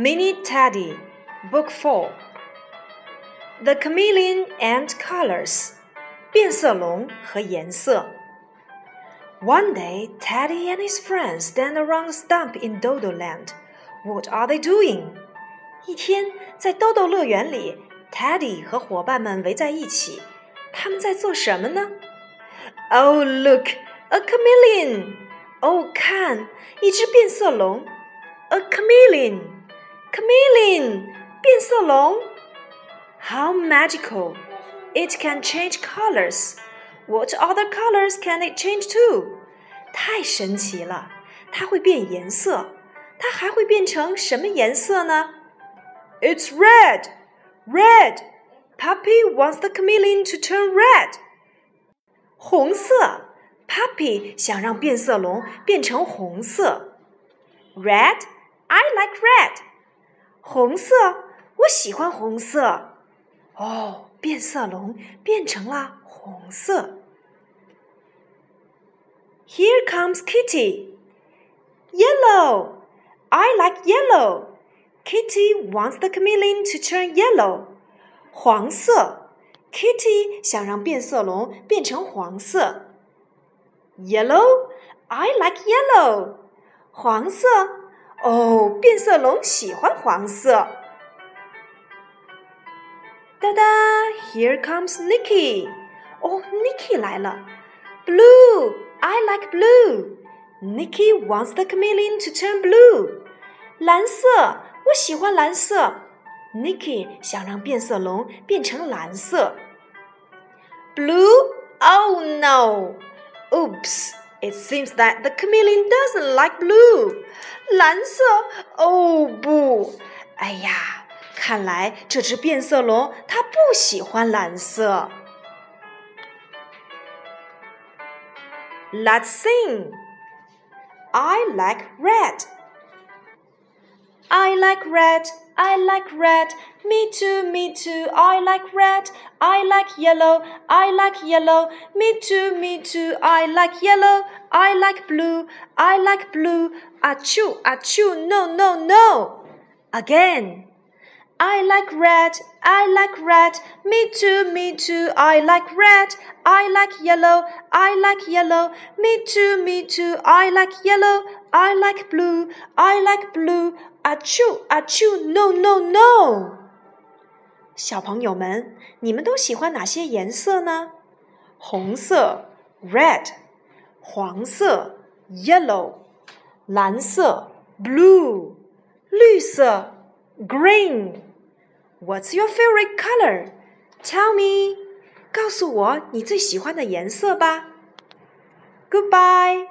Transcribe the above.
Mini Teddy, Book 4 The Chameleon and Colors 变色龙和颜色 One day, Teddy and his friends stand around a stump in Dodo Land. What are they doing? 一天，在豆豆乐园里，Teddy 和伙伴们围在一起，他们在做什么呢？Oh, look, a chameleon! 哦，看，一只变色龙，a chameleon。 Chameleon 变色龙，How magical! It can change colors. What other colors can it change to? 太神奇了，它会变颜色。它还会变成什么颜色呢？It's red, red. Puppy wants the chameleon to turn red. 红色，Puppy 想让变色龙变成红色。Red, I like red. 红色，我喜欢红色。哦，变色龙变成了红色。Here comes Kitty. Yellow. I like yellow. Kitty wants the chameleon to turn yellow. 黄色，Kitty 想让变色龙变成黄色。Yellow. I like yellow. 黄色。 哦，变色龙喜欢黄色。哒哒，Here comes Nicky。哦，Nicky 来了。Blue, I like blue. Nicky wants the chameleon to turn blue. 蓝色，我喜欢蓝色。Nicky 想让变色龙变成蓝色。Blue, oh no. Oops. It seems that the chameleon doesn't like blue. 蓝色，哦不，哎呀，看来这只变色龙它不喜欢蓝色。Let's sing. I like red. I like red. I like red. Me too, me too. I like red. I like yellow. I like yellow. Me too, me too. I like yellow. I like blue. I like blue. Achoo, achoo. No, no, no. Again. I like red. I like red. Me too, me too. I like red. I like yellow. I like yellow. Me too, me too. I like yellow. I like blue. I like blue Achoo, achoo, no, no, no！小朋友们，你们都喜欢哪些颜色呢？红色，red；黄色，yellow；蓝色，blue；绿色，green。What's your favorite color? Tell me. 告诉我你最喜欢的颜色吧。Goodbye.